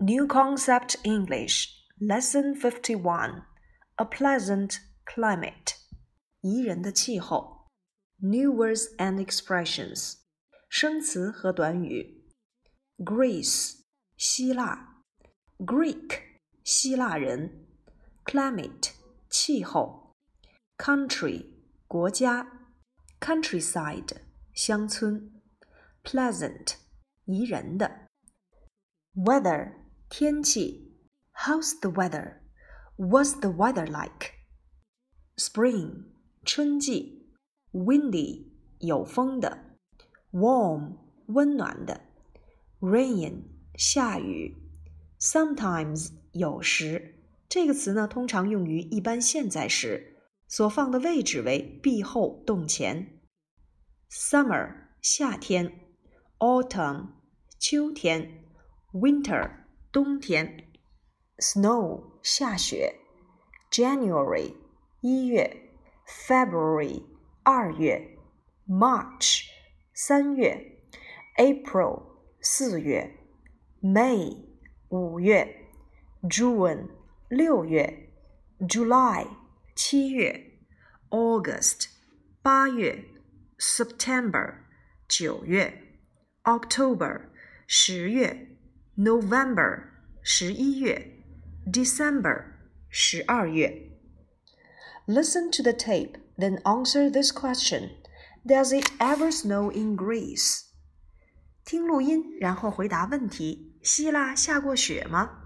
New Concept English Lesson Fifty One A Pleasant Climate 宜人的气候 New words and expressions 生词和短语 Greece 希腊 Greek 希腊人 Climate 气候 Country 国家 Countryside 乡村 Pleasant 宜人的 Weather 天气，How's the weather? What's the weather like? Spring 春季，windy 有风的，warm 温暖的，rain 下雨，sometimes 有时。这个词呢，通常用于一般现在时，所放的位置为 be 后动前。Summer 夏天，autumn 秋天，winter 冬天，snow 下雪，January 一月，February 二月，March 三月，April 四月，May 五月，June 六月，July 七月，August 八月，September 九月，October 十月。November 十一月，December 十二月。Listen to the tape, then answer this question. Does it ever snow in Greece? 听录音，然后回答问题。希腊下过雪吗？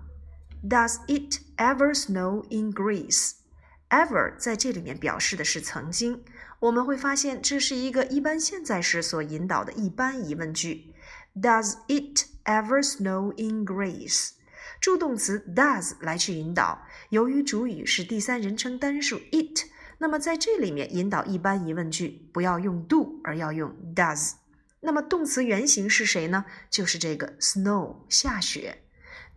Does it ever snow in Greece? Ever 在这里面表示的是曾经。我们会发现这是一个一般现在时所引导的一般疑问句。Does it ever snow in Greece？ 助动词 does 来去引导。由于主语是第三人称单数 it，那么在这里面引导一般疑问句不要用 do，而要用 does。那么动词原形是谁呢？就是这个 snow 下雪。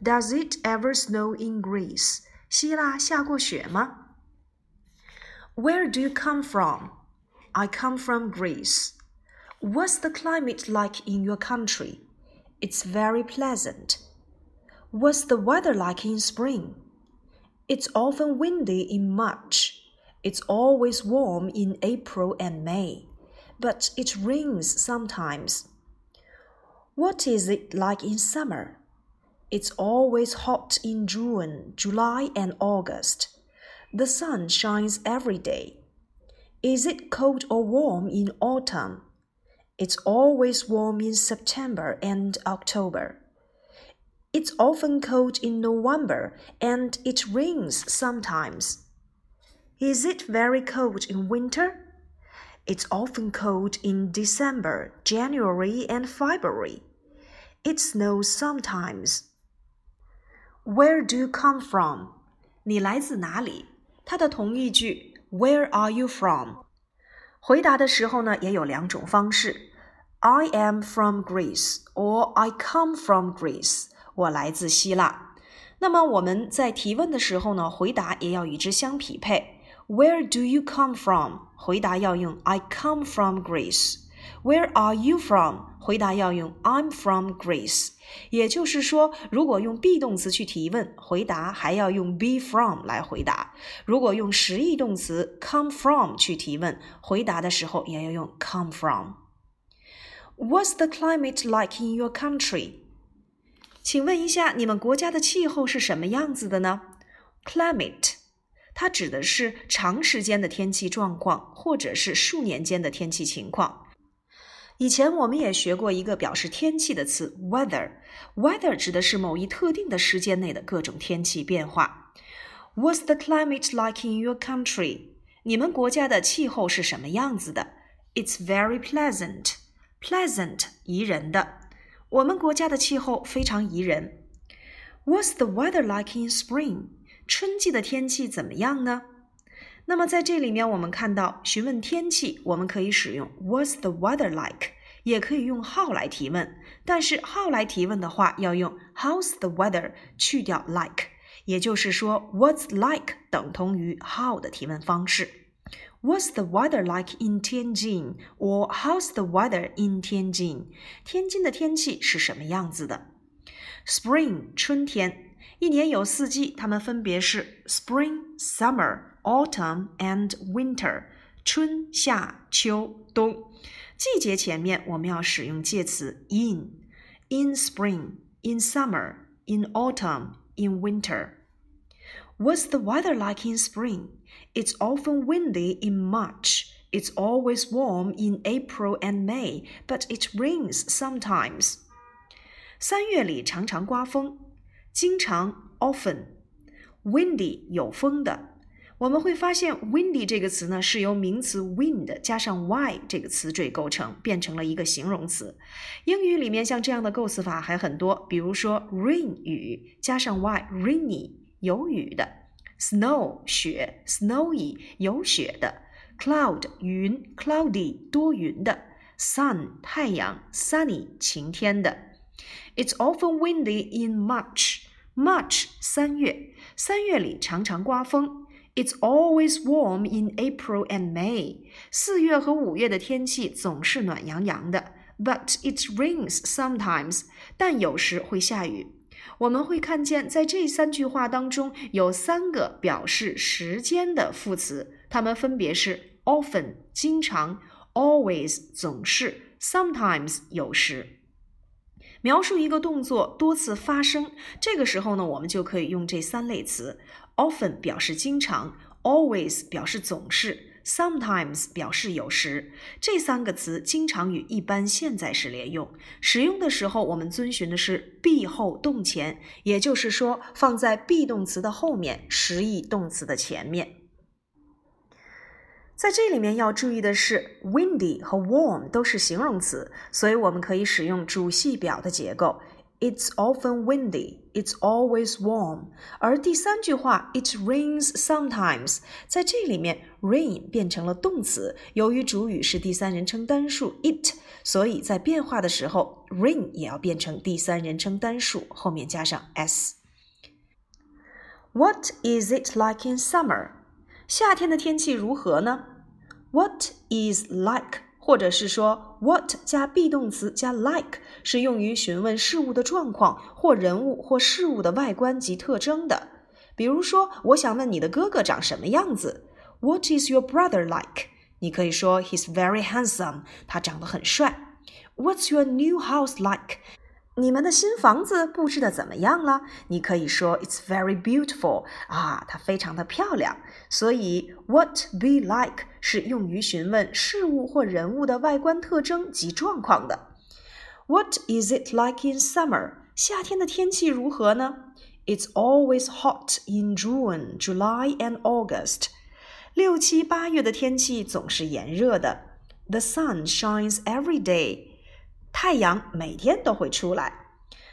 Does it ever snow in Greece？希腊下过雪吗？Where do you come from? I come from Greece. What's the climate like in your country? It's very pleasant. What's the weather like in spring? It's often windy in March. It's always warm in April and May, but it rains sometimes. What is it like in summer? It's always hot in June, July, and August. The sun shines every day. Is it cold or warm in autumn? It's always warm in September and October. It's often cold in November and it rains sometimes. Is it very cold in winter? It's often cold in December, January, and February. It snows sometimes. Where do you come from? 你来自哪里？它的同义句 Where are you from？回答的时候呢，也有两种方式：I am from Greece or I come from Greece。 我来自希腊。那么我们在提问的时候呢，回答也要与之相匹配。Where do you come from？回答要用 I come from Greece。Where are you from？回答要用 I'm from Greece。也就是说，如果用 be 动词去提问，回答还要用 be from 来回答；如果用实义动词 come from 去提问，回答的时候也要用 come from。What's the climate like in your country？请问一下，你们国家的气候是什么样子的呢？Climate，它指的是长时间的天气状况，或者是数年间的天气情况。以前我们也学过一个表示天气的词 weather。weather 指的是某一特定的时间内的各种天气变化。What's the climate like in your country？你们国家的气候是什么样子的？It's very pleasant. Pleasant 宜人的。我们国家的气候非常宜人。What's the weather like in spring？春季的天气怎么样呢？那么在这里面，我们看到询问天气，我们可以使用 What's the weather like？也可以用 How 来提问。但是 How 来提问的话，要用 How's the weather 去掉 like，也就是说 What's like 等同于 How 的提问方式。What's the weather like in Tianjin? or How's the weather in Tianjin? 天津的天气是什么样子的？ Spring 春天，一年有四季，它们分别是 Spring、Summer、Autumn and Winter。春夏秋冬。季节前面我们要使用介词 in。In spring, in summer, in autumn, in winter. What's the weather like in spring? It's often windy in March. It's always warm in April and May, but it rains sometimes. 三月里常常刮风，经常 often。windy 有风的。我们会发现 windy 这个词呢是由名词 wind 加上 y 这个词缀构成，变成了一个形容词。英语里面像这样的构词法还很多，比如说 rain 雨加上 y rainy。有雨的 ，snow 雪，snowy 有雪的，cloud 云，cloudy 多云的，sun 太阳，sunny 晴天的。It's often windy in March. March 三月，三月里常常刮风。It's always warm in April and May. 四月和五月的天气总是暖洋洋的。But it rains sometimes. 但有时会下雨。 我们会看见，在这三句话当中有三个表示时间的副词，它们分别是 often 经常，always 总是，sometimes 有时。描述一个动作多次发生，这个时候呢，我们就可以用这三类词：often 表示经常，always 表示总是。Sometimes 表示有时，这三个词经常与一般现在时连用。使用的时候，我们遵循的是 be 后动前，也就是说，放在 be 动词的后面，实义动词的前面。在这里面要注意的是，windy 和 warm 都是形容词，所以我们可以使用主系表的结构。It's often windy. It's always warm. 而第三句话，It rains sometimes，在这里面，rain 变成了动词。由于主语是第三人称单数 it，所以在变化的时候，rain 也要变成第三人称单数，后面加上 s。What is it like in summer？夏天的天气如何呢？What is like？ 或者是说 what 加 be 动词加 like 是用于询问事物的状况或人物或事物的外观及特征的。比如说，我想问你的哥哥长什么样子？What is your brother like？你可以说 He's very handsome，他长得很帅。What's your new house like？你们的新房子布置的怎么样了？你可以说 It's very beautiful 啊，它非常的漂亮。所以 What be like 是用于询问事物或人物的外观特征及状况的。What is it like in summer？夏天的天气如何呢？It's always hot in June, July and August。六七八月的天气总是炎热的。The sun shines every day。 太阳每天都会出来。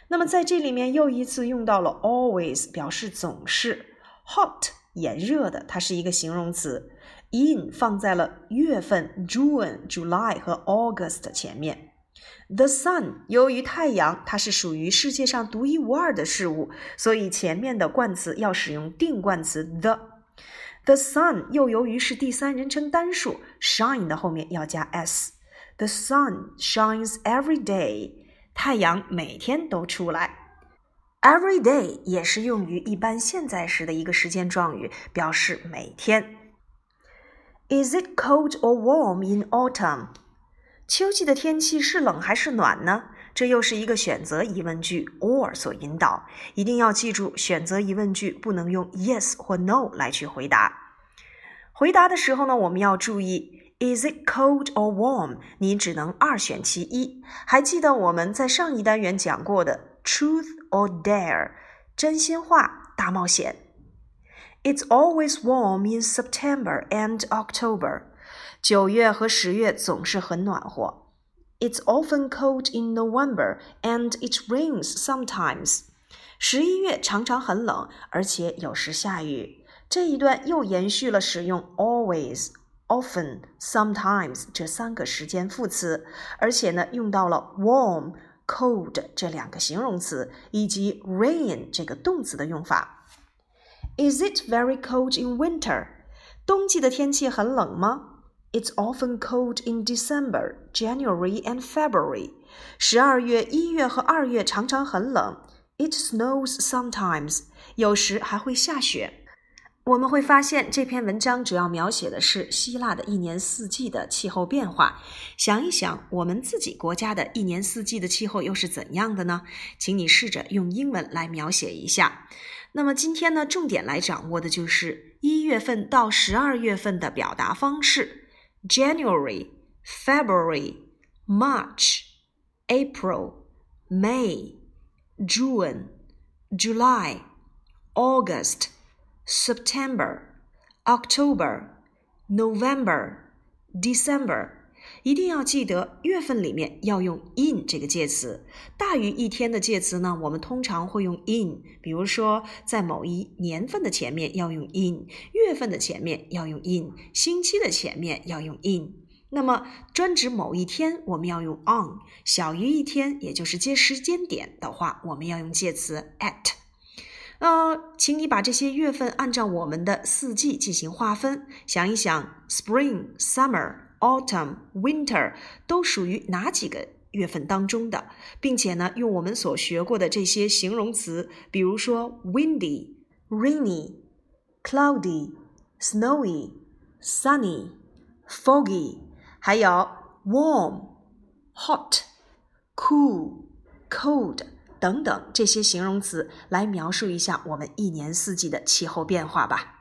那么在这里面又一次用到了 always，表示总是。hot 炎热的，它是一个形容词。in 放在了月份 June、July 和 August 前面。The sun 由于太阳它是属于世界上独一无二的事物，所以前面的冠词要使用定冠词 the。The sun 又由于是第三人称单数，shine 的后面要加 s。The sun shines every day. 太阳每天都出来。Every day 也是用于一般现在时的一个时间状语，表示每天。Is it cold or warm in autumn? 秋季的天气是冷还是暖呢？这又是一个选择疑问句 or 所引导。一定要记住，选择疑问句不能用 yes 或 no 来去回答。回答的时候呢，我们要注意。Is it cold or warm？你只能二选其一。还记得我们在上一单元讲过的 Truth or Dare？真心话大冒险。It's always warm in September and October。九月和十月总是很暖和。It's often cold in November and it rains sometimes。十一月常常很冷，而且有时下雨。这一段又延续了使用 always。 often、sometimes 这三个时间副词，而且呢用到了 warm、cold 这两个形容词，以及 rain 这个动词的用法。Is it very cold in winter？冬季的天气很冷吗？It's often cold in December, January and February。十二月、一月和二月常常很冷。 It snows sometimes. 有时还会下雪。 我们会发现这篇文章主要描写的是希腊的一年四季的气候变化。想一想，我们自己国家的一年四季的气候又是怎样的呢？请你试着用英文来描写一下。那么今天呢，重点来掌握的就是一月份到十二月份的表达方式：January、February、March、April、May、June、July、August。September, October, November, December，一定要记得月份里面要用 in 这个介词。大于一天的介词呢，我们通常会用 in。比如说，在某一年份的前面要用 in，月份的前面要用 in，星期的前面要用 in。那么专指某一天，我们要用 on；小于一天，也就是接时间点的话，我们要用介词 at。呃，请你把这些月份按照我们的四季进行划分，想一想，Spring、Summer、Autumn、Winter 都属于哪几个月份当中的，并且呢，用我们所学过的这些形容词，比如说 windy、rainy、cloudy、snowy、sunny、foggy，还有 warm、hot、cool、cold。 等等这些形容词来描述一下我们一年四季的气候变化吧。